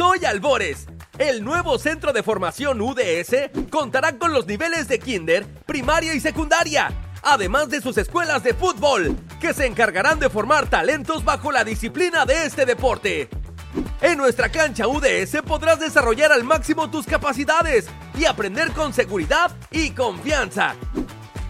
Soy Albores. El nuevo centro de formación UDS contará con los niveles de kinder, primaria y secundaria, además de sus escuelas de fútbol, que se encargarán de formar talentos bajo la disciplina de este deporte. En nuestra cancha UDS podrás desarrollar al máximo tus capacidades y aprender con seguridad y confianza.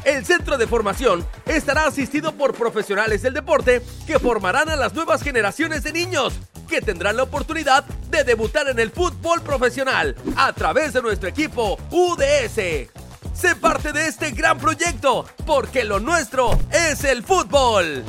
El centro de formación estará asistido por profesionales del deporte que formarán a las nuevas generaciones de niños que tendrán la oportunidad de debutar en el fútbol profesional a través de nuestro equipo UDS. Sé parte de este gran proyecto porque lo nuestro es el fútbol.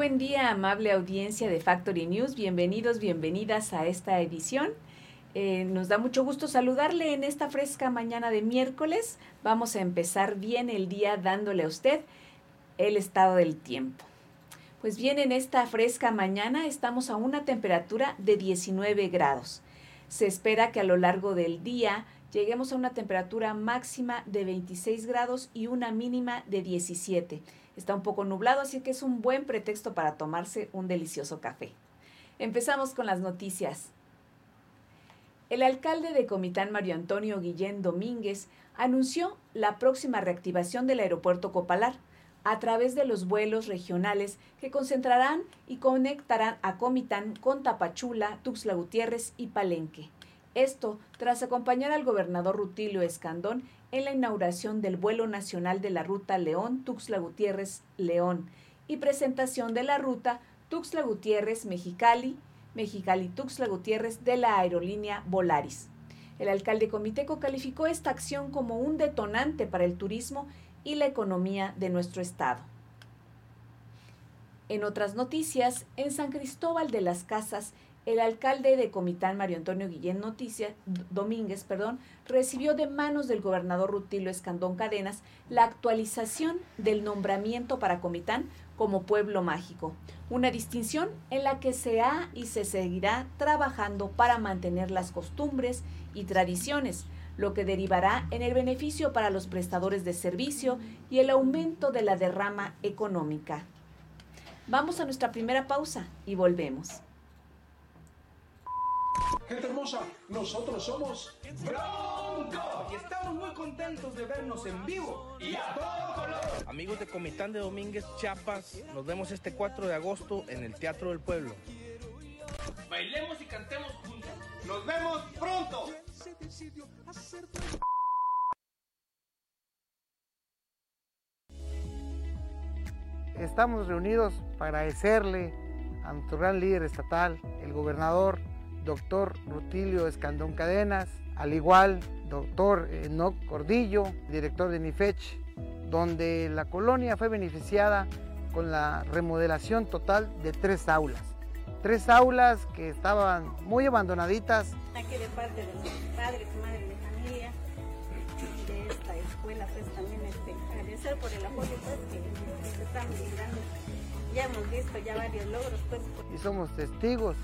Buen día, amable audiencia de Factory News. Bienvenidos, bienvenidas a esta edición. Eh, nos da mucho gusto saludarle en esta fresca mañana de miércoles. Vamos a empezar bien el día dándole a usted el estado del tiempo. Pues bien, en esta fresca mañana estamos a una temperatura de 19 grados. Se espera que a lo largo del día lleguemos a una temperatura máxima de 26 grados y una mínima de 17 Está un poco nublado, así que es un buen pretexto para tomarse un delicioso café. Empezamos con las noticias. El alcalde de Comitán, Mario Antonio Guillén Domínguez, anunció la próxima reactivación del aeropuerto Copalar a través de los vuelos regionales que concentrarán y conectarán a Comitán con Tapachula, Tuxtla Gutiérrez y Palenque. Esto tras acompañar al gobernador Rutilio Escandón en la inauguración del vuelo nacional de la ruta León-Tuxtla Gutiérrez-León y presentación de la ruta Tuxtla Gutiérrez-Mexicali, Mexicali-Tuxtla Gutiérrez de la aerolínea Volaris. El alcalde comiteco calificó esta acción como un detonante para el turismo y la economía de nuestro estado. En otras noticias, en San Cristóbal de las Casas el alcalde de Comitán, Mario Antonio Guillén Noticias, Domínguez, perdón, recibió de manos del gobernador Rutilio Escandón Cadenas la actualización del nombramiento para Comitán como pueblo mágico, una distinción en la que se ha y se seguirá trabajando para mantener las costumbres y tradiciones, lo que derivará en el beneficio para los prestadores de servicio y el aumento de la derrama económica. Vamos a nuestra primera pausa y volvemos. Gente hermosa, nosotros somos Bronco y estamos muy contentos de vernos en vivo y a todo color. Amigos de Comitán de Domínguez, Chiapas, nos vemos este 4 de agosto en el Teatro del Pueblo. Bailemos y cantemos juntos. Nos vemos pronto. Estamos reunidos para agradecerle a nuestro gran líder estatal, el gobernador doctor Rutilio Escandón Cadenas, al igual doctor Enoc Cordillo, director de NIFECH, donde la colonia fue beneficiada con la remodelación total de tres aulas. Tres aulas que estaban muy abandonaditas. Aquí de parte de los padres, madres de familia de esta escuela, pues también este, agradecer por el apoyo pues, que, estamos dando. Ya hemos visto ya varios logros. Pues, y somos testigos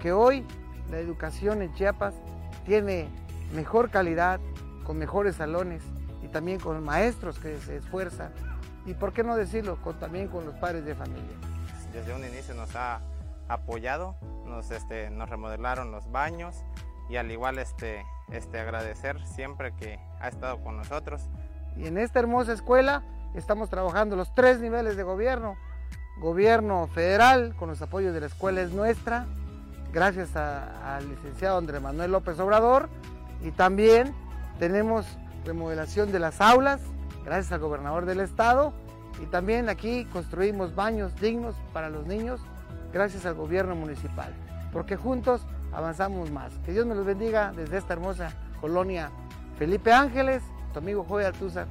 que hoy la educación en Chiapas tiene mejor calidad, con mejores salones y también con maestros que se esfuerzan. Y por qué no decirlo, con, también con los padres de familia. Desde un inicio nos ha apoyado nos, este, nos remodelaron los baños y al igual este, este, agradecer siempre que ha estado con nosotros. Y en esta hermosa escuela estamos trabajando los tres niveles de gobierno. Gobierno federal, con los apoyos de la escuela es nuestra, gracias al licenciado Andrés Manuel López Obrador. Y también tenemos remodelación de las aulas, gracias al gobernador del estado. Y también aquí construimos baños dignos para los niños, gracias al gobierno municipal. Porque juntos avanzamos más. Que Dios me los bendiga desde esta hermosa colonia Felipe Ángeles, tu amigo Joey Altúzar.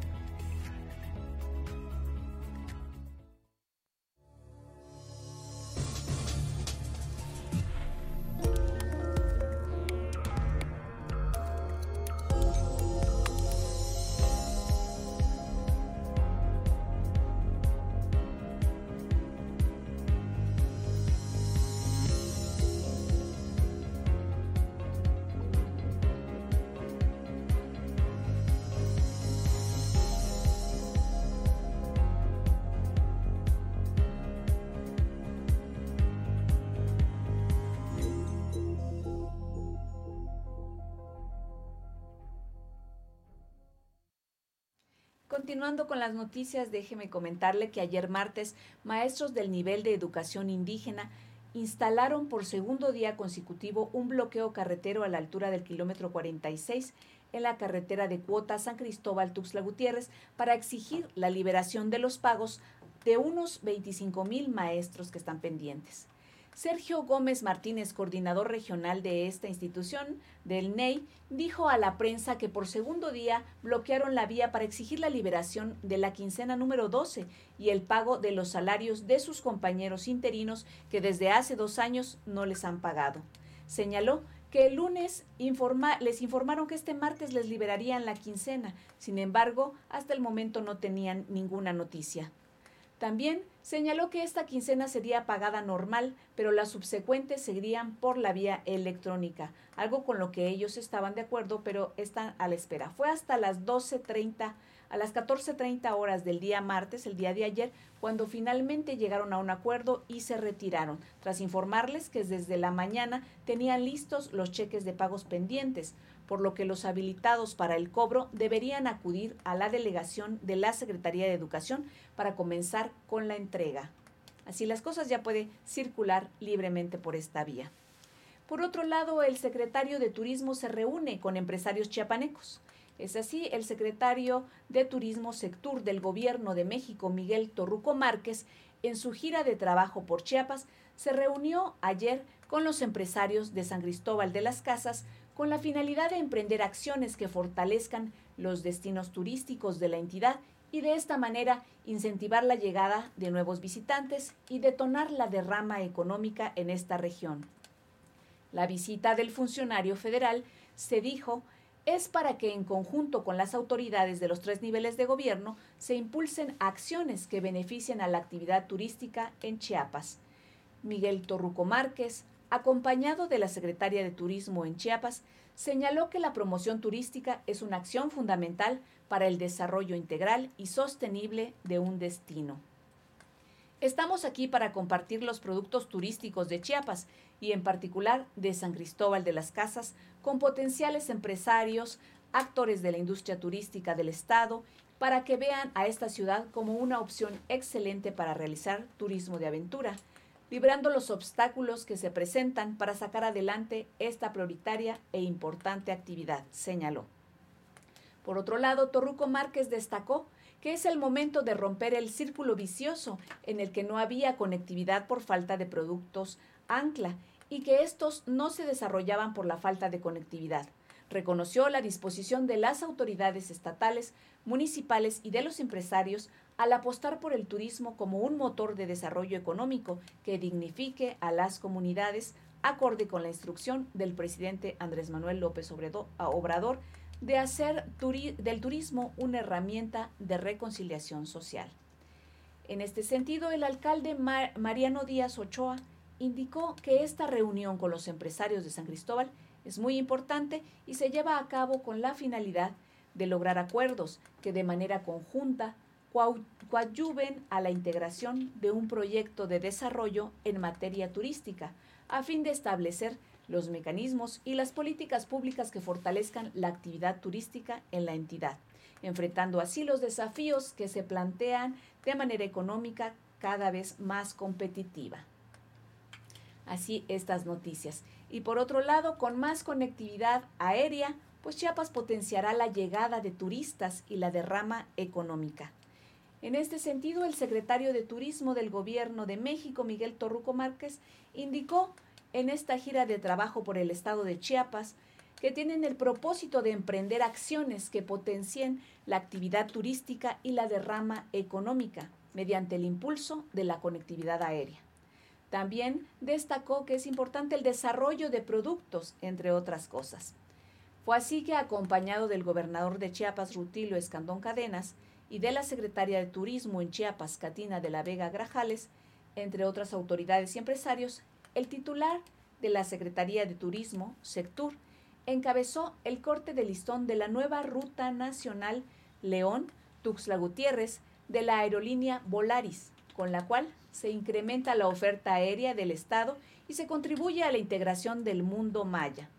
Continuando con las noticias, déjeme comentarle que ayer martes, maestros del nivel de educación indígena instalaron por segundo día consecutivo un bloqueo carretero a la altura del kilómetro 46 en la carretera de cuota San Cristóbal Tuxtla Gutiérrez para exigir la liberación de los pagos de unos 25 mil maestros que están pendientes. Sergio Gómez Martínez, coordinador regional de esta institución, del NEI, dijo a la prensa que por segundo día bloquearon la vía para exigir la liberación de la quincena número 12 y el pago de los salarios de sus compañeros interinos que desde hace dos años no les han pagado. Señaló que el lunes les informaron que este martes les liberarían la quincena. Sin embargo, hasta el momento no tenían ninguna noticia. También señaló que esta quincena sería pagada normal, pero las subsecuentes seguirían por la vía electrónica, algo con lo que ellos estaban de acuerdo, pero están a la espera. Fue hasta las 12.30 a las 14.30 horas del día martes, el día de ayer, cuando finalmente llegaron a un acuerdo y se retiraron, tras informarles que desde la mañana tenían listos los cheques de pagos pendientes, por lo que los habilitados para el cobro deberían acudir a la delegación de la Secretaría de Educación para comenzar con la entrega. Así las cosas ya puede circular libremente por esta vía. Por otro lado, el secretario de Turismo se reúne con empresarios chiapanecos. Es así, el secretario de Turismo Sectur del Gobierno de México, Miguel Torruco Márquez, en su gira de trabajo por Chiapas, se reunió ayer con los empresarios de San Cristóbal de las Casas con la finalidad de emprender acciones que fortalezcan los destinos turísticos de la entidad y de esta manera incentivar la llegada de nuevos visitantes y detonar la derrama económica en esta región. La visita del funcionario federal, se dijo, es para que en conjunto con las autoridades de los tres niveles de gobierno se impulsen acciones que beneficien a la actividad turística en Chiapas. Miguel Torruco Márquez, acompañado de la secretaria de Turismo en Chiapas, señaló que la promoción turística es una acción fundamental para el desarrollo integral y sostenible de un destino. Estamos aquí para compartir los productos turísticos de Chiapas y en particular de San Cristóbal de las Casas con potenciales empresarios, actores de la industria turística del Estado, para que vean a esta ciudad como una opción excelente para realizar turismo de aventura, librando los obstáculos que se presentan para sacar adelante esta prioritaria e importante actividad, señaló. Por otro lado, Torruco Márquez destacó que es el momento de romper el círculo vicioso en el que no había conectividad por falta de productos ancla y que estos no se desarrollaban por la falta de conectividad. Reconoció la disposición de las autoridades estatales, municipales y de los empresarios al apostar por el turismo como un motor de desarrollo económico que dignifique a las comunidades, acorde con la instrucción del presidente Andrés Manuel López Obrador de hacer del turismo una herramienta de reconciliación social. En este sentido, el alcalde Mariano Díaz Ochoa indicó que esta reunión con los empresarios de San Cristóbal es muy importante y se lleva a cabo con la finalidad de lograr acuerdos que de manera conjunta coadyuven a la integración de un proyecto de desarrollo en materia turística, a fin de establecer los mecanismos y las políticas públicas que fortalezcan la actividad turística en la entidad, enfrentando así los desafíos que se plantean de manera económica cada vez más competitiva. Así estas noticias. Y por otro lado, con más conectividad aérea, pues Chiapas potenciará la llegada de turistas y la derrama económica. En este sentido, el secretario de Turismo del Gobierno de México, Miguel Torruco Márquez, indicó en esta gira de trabajo por el estado de Chiapas que tienen el propósito de emprender acciones que potencien la actividad turística y la derrama económica mediante el impulso de la conectividad aérea. También destacó que es importante el desarrollo de productos, entre otras cosas. Fue así que, acompañado del gobernador de Chiapas, Rutilio Escandón Cadenas, y de la secretaria de Turismo en Chiapas, Catina de la Vega Grajales, entre otras autoridades y empresarios, el titular de la Secretaría de Turismo, Sectur, encabezó el corte de listón de la nueva Ruta Nacional León-Tuxtla Gutiérrez de la aerolínea Volaris, con la cual se incrementa la oferta aérea del Estado y se contribuye a la integración del mundo maya.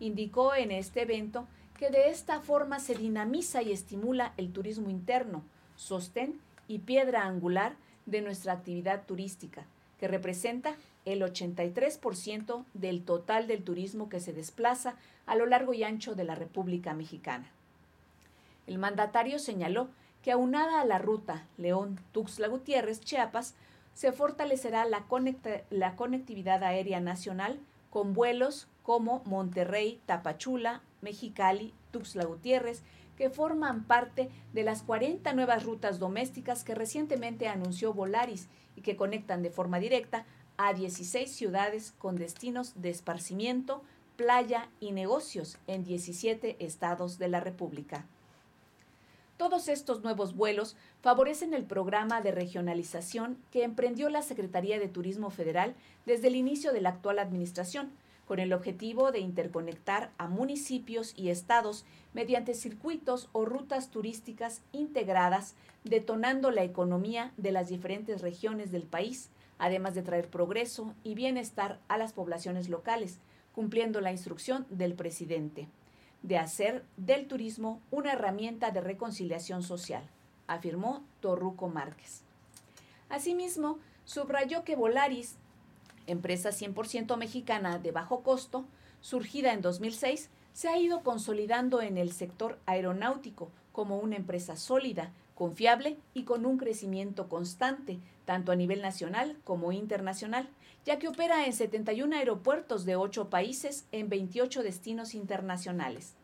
Indicó en este evento que de esta forma se dinamiza y estimula el turismo interno, sostén y piedra angular de nuestra actividad turística, que representa el 83% del total del turismo que se desplaza a lo largo y ancho de la República Mexicana. El mandatario señaló que aunada a la ruta León-Tuxtla Gutiérrez, Chiapas, se fortalecerá la, la conectividad aérea nacional con vuelos como Monterrey, Tapachula, Mexicali, Tuxtla Gutiérrez, que forman parte de las 40 nuevas rutas domésticas que recientemente anunció Volaris y que conectan de forma directa a 16 ciudades con destinos de esparcimiento, playa y negocios en 17 estados de la República. Todos estos nuevos vuelos favorecen el programa de regionalización que emprendió la Secretaría de Turismo Federal desde el inicio de la actual administración, con el objetivo de interconectar a municipios y estados mediante circuitos o rutas turísticas integradas, detonando la economía de las diferentes regiones del país, además de traer progreso y bienestar a las poblaciones locales, cumpliendo la instrucción del presidente de hacer del turismo una herramienta de reconciliación social, afirmó Torruco Márquez. Asimismo, subrayó que Volaris, empresa 100% mexicana de bajo costo, surgida en 2006, se ha ido consolidando en el sector aeronáutico como una empresa sólida, confiable y con un crecimiento constante, tanto a nivel nacional como internacional, ya que opera en 71 aeropuertos de 8 países en 28 destinos internacionales.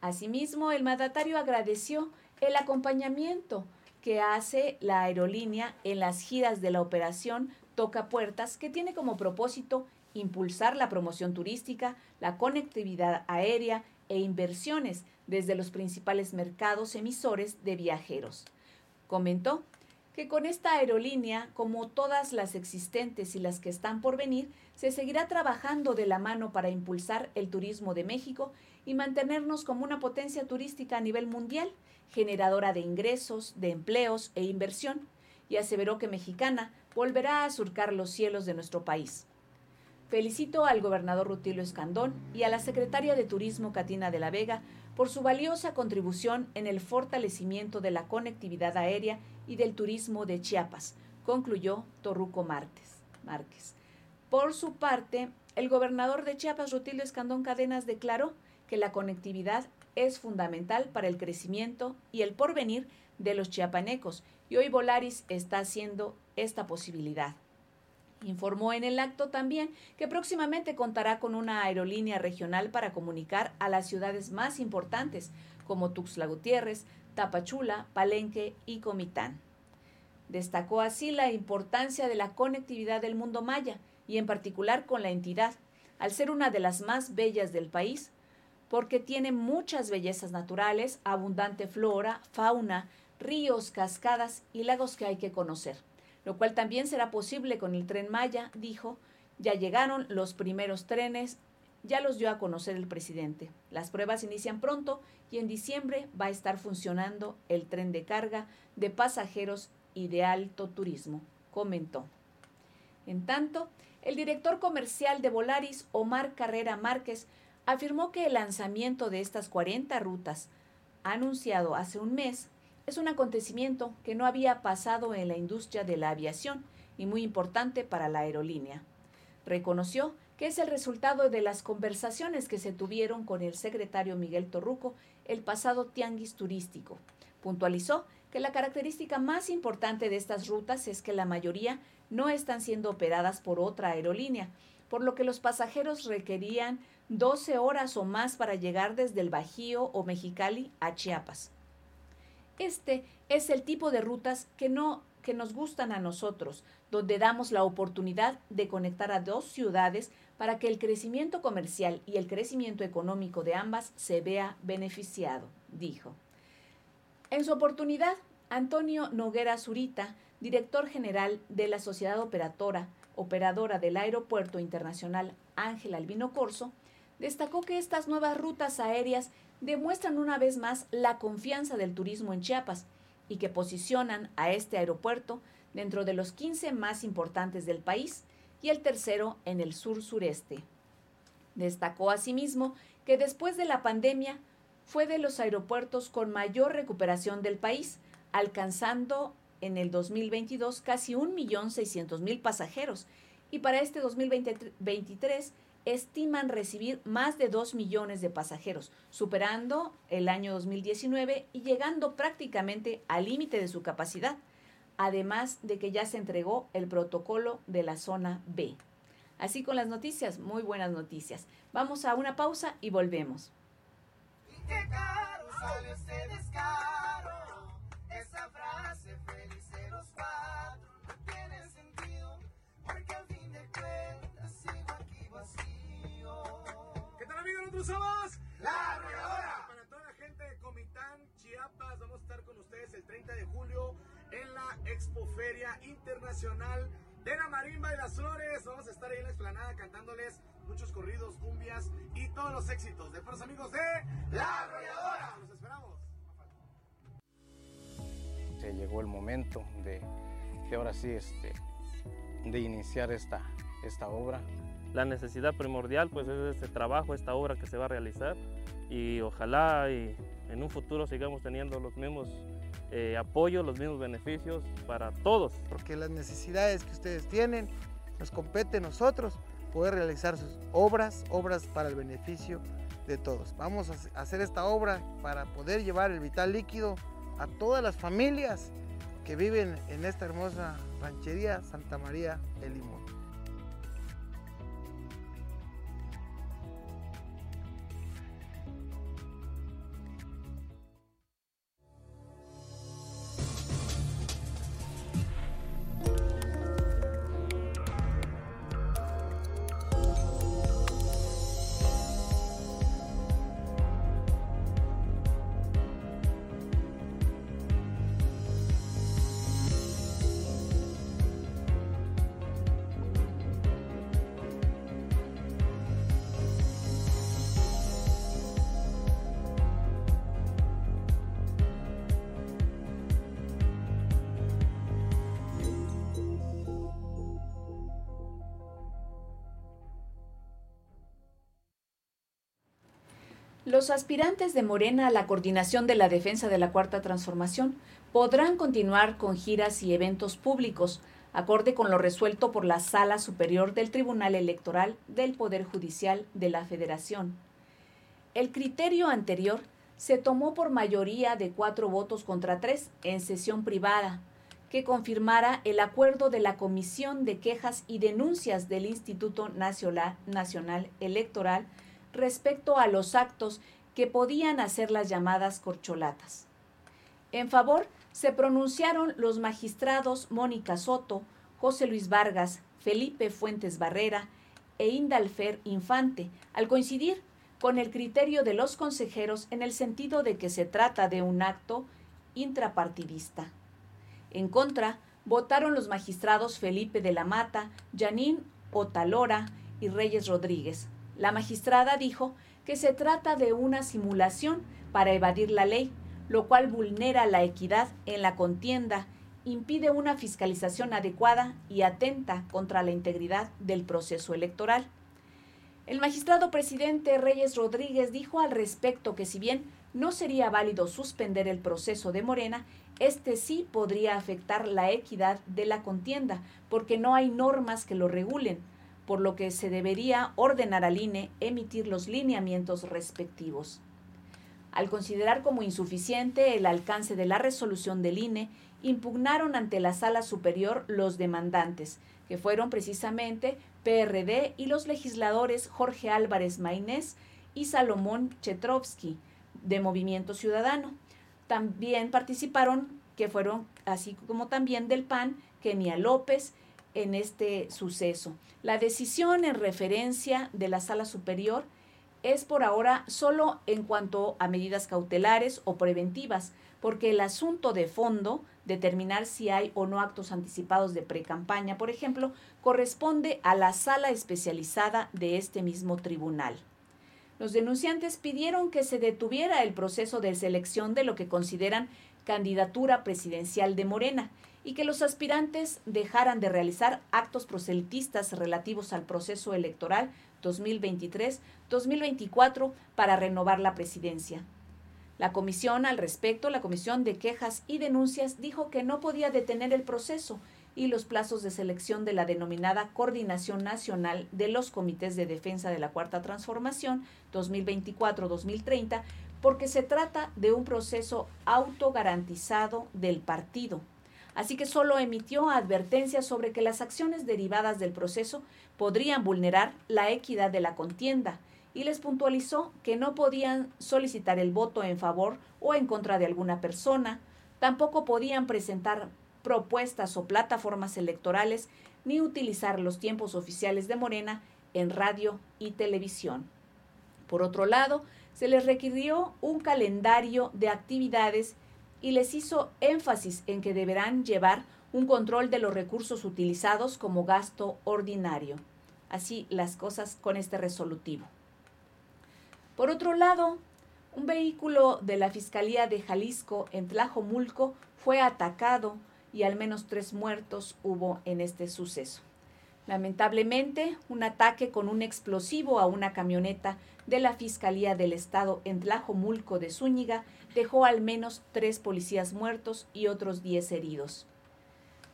Asimismo, el mandatario agradeció el acompañamiento que hace la aerolínea en las giras de la operación Toca Puertas, que tiene como propósito impulsar la promoción turística, la conectividad aérea e inversiones desde los principales mercados emisores de viajeros. Comentó que con esta aerolínea, como todas las existentes y las que están por venir, se seguirá trabajando de la mano para impulsar el turismo de México y mantenernos como una potencia turística a nivel mundial, generadora de ingresos, de empleos e inversión, y aseveró que Mexicana volverá a surcar los cielos de nuestro país. Felicito al gobernador Rutilio Escandón y a la secretaria de Turismo Catina de la Vega por su valiosa contribución en el fortalecimiento de la conectividad aérea y del turismo de Chiapas, concluyó Torruco Márquez. Márquez. Por su parte, el gobernador de Chiapas, Rutilio Escandón Cadenas, declaró que la conectividad es fundamental para el crecimiento y el porvenir de los chiapanecos, y hoy Volaris está haciendo esta posibilidad. Informó en el acto también que próximamente contará con una aerolínea regional para comunicar a las ciudades más importantes como Tuxtla Gutiérrez, Tapachula, Palenque y Comitán. Destacó así la importancia de la conectividad del mundo maya y en particular con la entidad, al ser una de las más bellas del país, porque tiene muchas bellezas naturales, abundante flora, fauna, ríos, cascadas y lagos que hay que conocer lo cual también será posible con el tren Maya, dijo. Ya llegaron los primeros trenes, ya los dio a conocer el presidente. Las pruebas inician pronto y en diciembre va a estar funcionando el tren de carga de pasajeros y de alto turismo, comentó. En tanto, El director comercial de Volaris, Omar Carrera Márquez, afirmó que el lanzamiento de estas 40 rutas, anunciado hace un mes, es un acontecimiento que no había pasado en la industria de la aviación y muy importante para la aerolínea. Reconoció que es el resultado de las conversaciones que se tuvieron con el secretario Miguel Torruco el pasado tianguis turístico. Puntualizó que la característica más importante de estas rutas es que la mayoría no están siendo operadas por otra aerolínea, por lo que los pasajeros requerían 12 horas o más para llegar desde el Bajío o Mexicali a Chiapas. Este es el tipo de rutas que no que nos gustan a nosotros, donde damos la oportunidad de conectar a dos ciudades para que el crecimiento comercial y el crecimiento económico de ambas se vea beneficiado, dijo. En su oportunidad, Antonio Noguera Zurita, director general de la Sociedad Operadora, operadora del Aeropuerto Internacional Ángel Albino Corso, destacó que estas nuevas rutas aéreas demuestran una vez más la confianza del turismo en Chiapas y que posicionan a este aeropuerto dentro de los 15 más importantes del país y el tercero en el sur sureste. Destacó asimismo que después de la pandemia fue de los aeropuertos con mayor recuperación del país, alcanzando en el 2022 casi 1.600.000 pasajeros y para este 2023 estiman recibir más de 2 millones de pasajeros, superando el año 2019 y llegando prácticamente al límite de su capacidad, además de que ya se entregó el protocolo de la zona B. Así con las noticias, muy buenas noticias. Vamos a una pausa y volvemos qué caro sale este somos La Arrolladora. Para toda la gente de Comitán, Chiapas, vamos a estar con ustedes el 30 de julio en la Expoferia Internacional de la Marimba y las Flores. Vamos a estar ahí en la explanada cantándoles muchos corridos, cumbias y todos los éxitos de los amigos de La Arrolladora. Los esperamos. Se llegó el momento de, de ahora sí este, de iniciar esta, esta obra. La necesidad primordial pues es este trabajo, esta obra que se va a realizar y ojalá y en un futuro sigamos teniendo los mismos eh, apoyos, los mismos beneficios para todos. Porque las necesidades que ustedes tienen nos compete a nosotros poder realizar sus obras, obras para el beneficio de todos. Vamos a hacer esta obra para poder llevar el vital líquido a todas las familias que viven en esta hermosa ranchería Santa María el Limón. Los aspirantes de Morena a la coordinación de la defensa de la Cuarta Transformación podrán continuar con giras y eventos públicos, acorde con lo resuelto por la Sala Superior del Tribunal Electoral del Poder Judicial de la Federación. El criterio anterior se tomó por mayoría de cuatro votos contra tres en sesión privada, que confirmara el acuerdo de la Comisión de Quejas y Denuncias del Instituto Nacional, Electoral respecto a los actos que podían hacer las llamadas corcholatas. En favor se pronunciaron los magistrados Mónica Soto, José Luis Vargas, Felipe Fuentes Barrera e Indalfer Infante, al coincidir con el criterio de los consejeros en el sentido de que se trata de un acto intrapartidista. En contra, votaron los magistrados Felipe de la Mata, Janín Otalora y Reyes Rodríguez, la magistrada dijo que se trata de una simulación para evadir la ley, lo cual vulnera la equidad en la contienda impide una fiscalización adecuada y atenta contra la integridad del proceso electoral. El magistrado presidente Reyes Rodríguez dijo al respecto que si bien no sería válido suspender el proceso de Morena, este sí podría afectar la equidad de la contienda, porque no hay normas que lo regulen, por lo que se debería ordenar al INE emitir los lineamientos respectivos. Al considerar como insuficiente el alcance de la resolución del INE, impugnaron ante la Sala Superior los demandantes, que fueron precisamente PRD y los legisladores Jorge Álvarez Maínez y Salomón Chetrovsky, de Movimiento Ciudadano. También participaron, que fueron así como también del PAN, Kenia López, en este suceso. La decisión en referencia de la Sala Superior es por ahora solo en cuanto a medidas cautelares o preventivas, porque el asunto de fondo, determinar si hay o no actos anticipados de precampaña, por ejemplo, corresponde a la sala especializada de este mismo tribunal. Los denunciantes pidieron que se detuviera el proceso de selección de lo que consideran candidatura presidencial de Morena y que los aspirantes dejaran de realizar actos proselitistas relativos al proceso electoral 2023-2024 para renovar la presidencia. La comisión al respecto, la Comisión de Quejas y Denuncias, dijo que no podía detener el proceso y los plazos de selección de la denominada Coordinación Nacional de los Comités de Defensa de la Cuarta Transformación 2024-2030, porque se trata de un proceso autogarantizado del partido. Así que solo emitió advertencias sobre que las acciones derivadas del proceso podrían vulnerar la equidad de la contienda y les puntualizó que no podían solicitar el voto en favor o en contra de alguna persona, tampoco podían presentar propuestas o plataformas electorales ni utilizar los tiempos oficiales de Morena en radio y televisión. Por otro lado, se les requirió un calendario de actividades y les hizo énfasis en que deberán llevar un control de los recursos utilizados como gasto ordinario. Así las cosas con este resolutivo. Por otro lado, un vehículo de la Fiscalía de Jalisco en Tlajomulco fue atacado y al menos tres muertos hubo en este suceso. Lamentablemente, un ataque con un explosivo a una camioneta de la Fiscalía del Estado en Tlajomulco de Zúñiga dejó al menos tres policías muertos y otros diez heridos.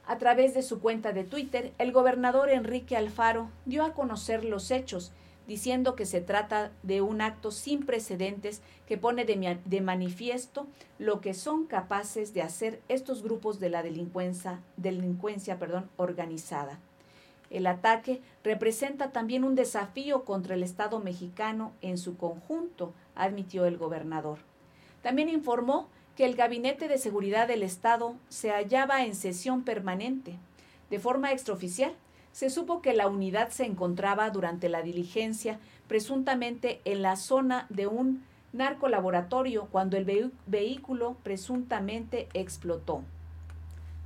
A través de su cuenta de Twitter, el gobernador Enrique Alfaro dio a conocer los hechos diciendo que se trata de un acto sin precedentes que pone de, manifiesto lo que son capaces de hacer estos grupos de la delincuencia, delincuencia organizada. El ataque representa también un desafío contra el Estado mexicano en su conjunto, admitió el gobernador. También informó que el Gabinete de Seguridad del Estado se hallaba en sesión permanente. De forma extraoficial, se supo que la unidad se encontraba durante la diligencia presuntamente en la zona de un narcolaboratorio cuando el vehículo presuntamente explotó.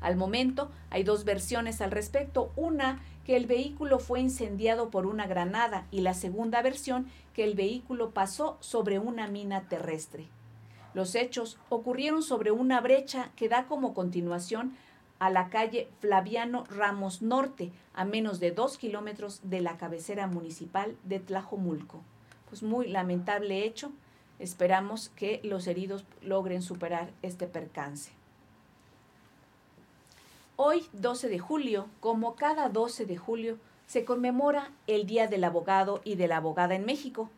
Al momento hay dos versiones al respecto, una que el vehículo fue incendiado por una granada y la segunda versión que el vehículo pasó sobre una mina terrestre. Los hechos ocurrieron sobre una brecha que da como continuación a la calle Flaviano Ramos Norte, a menos de dos kilómetros de la cabecera municipal de Tlajomulco. Pues muy lamentable hecho. Esperamos que los heridos logren superar este percance. Hoy, 12 de julio, como cada 12 de julio, se conmemora el Día del Abogado y de la Abogada en México,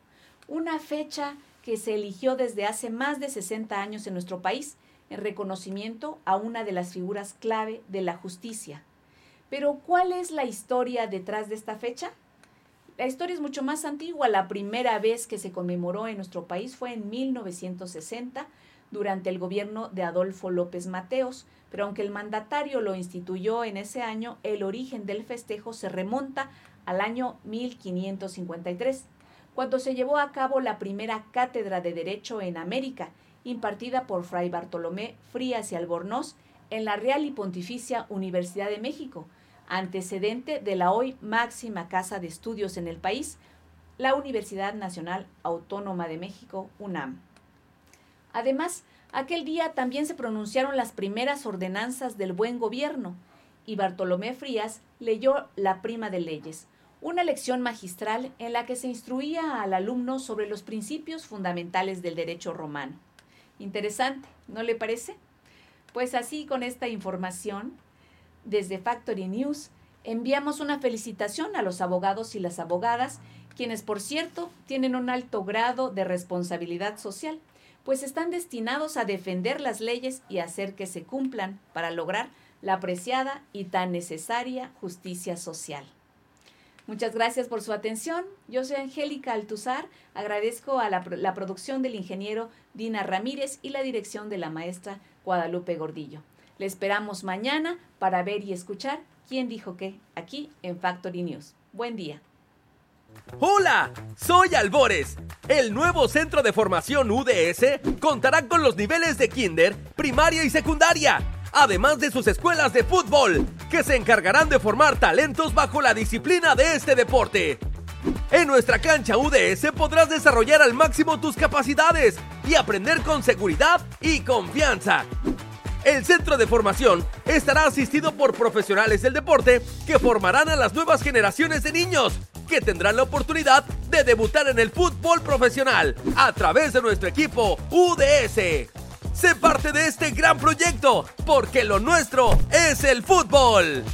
una fecha que se eligió desde hace más de 60 años en nuestro país en reconocimiento a una de las figuras clave de la justicia. Pero ¿cuál es la historia detrás de esta fecha? La historia es mucho más antigua. La primera vez que se conmemoró en nuestro país fue en 1960 durante el gobierno de Adolfo López Mateos, pero aunque el mandatario lo instituyó en ese año, el origen del festejo se remonta al año 1553, cuando se llevó a cabo la primera cátedra de Derecho en América impartida por Fray Bartolomé Frías y Albornoz en la Real y Pontificia Universidad de México, antecedente de la hoy máxima casa de estudios en el país, la Universidad Nacional Autónoma de México, UNAM. Además, aquel día también se pronunciaron las primeras ordenanzas del buen gobierno y Bartolomé Frías leyó la prima de leyes, una lección magistral en la que se instruía al alumno sobre los principios fundamentales del derecho romano. Interesante, ¿no le parece? Pues así con esta información, desde Factory News, enviamos una felicitación a los abogados y las abogadas, quienes por cierto tienen un alto grado de responsabilidad social, pues están destinados a defender las leyes y hacer que se cumplan para lograr la apreciada y tan necesaria justicia social. Muchas gracias por su atención. Yo soy Angélica Altuzar. Agradezco a la, la, producción del ingeniero Dina Ramírez y la dirección de la maestra Guadalupe Gordillo. Le esperamos mañana para ver y escuchar quién dijo qué aquí en Factory News. Buen día. Hola, soy Albores. El nuevo centro de formación UDS contará con los niveles de kinder, primaria y secundaria además de sus escuelas de fútbol, que se encargarán de formar talentos bajo la disciplina de este deporte. En nuestra cancha UDS podrás desarrollar al máximo tus capacidades y aprender con seguridad y confianza. El centro de formación estará asistido por profesionales del deporte que formarán a las nuevas generaciones de niños que tendrán la oportunidad de debutar en el fútbol profesional a través de nuestro equipo UDS. Sé parte de este gran proyecto, porque lo nuestro es el fútbol.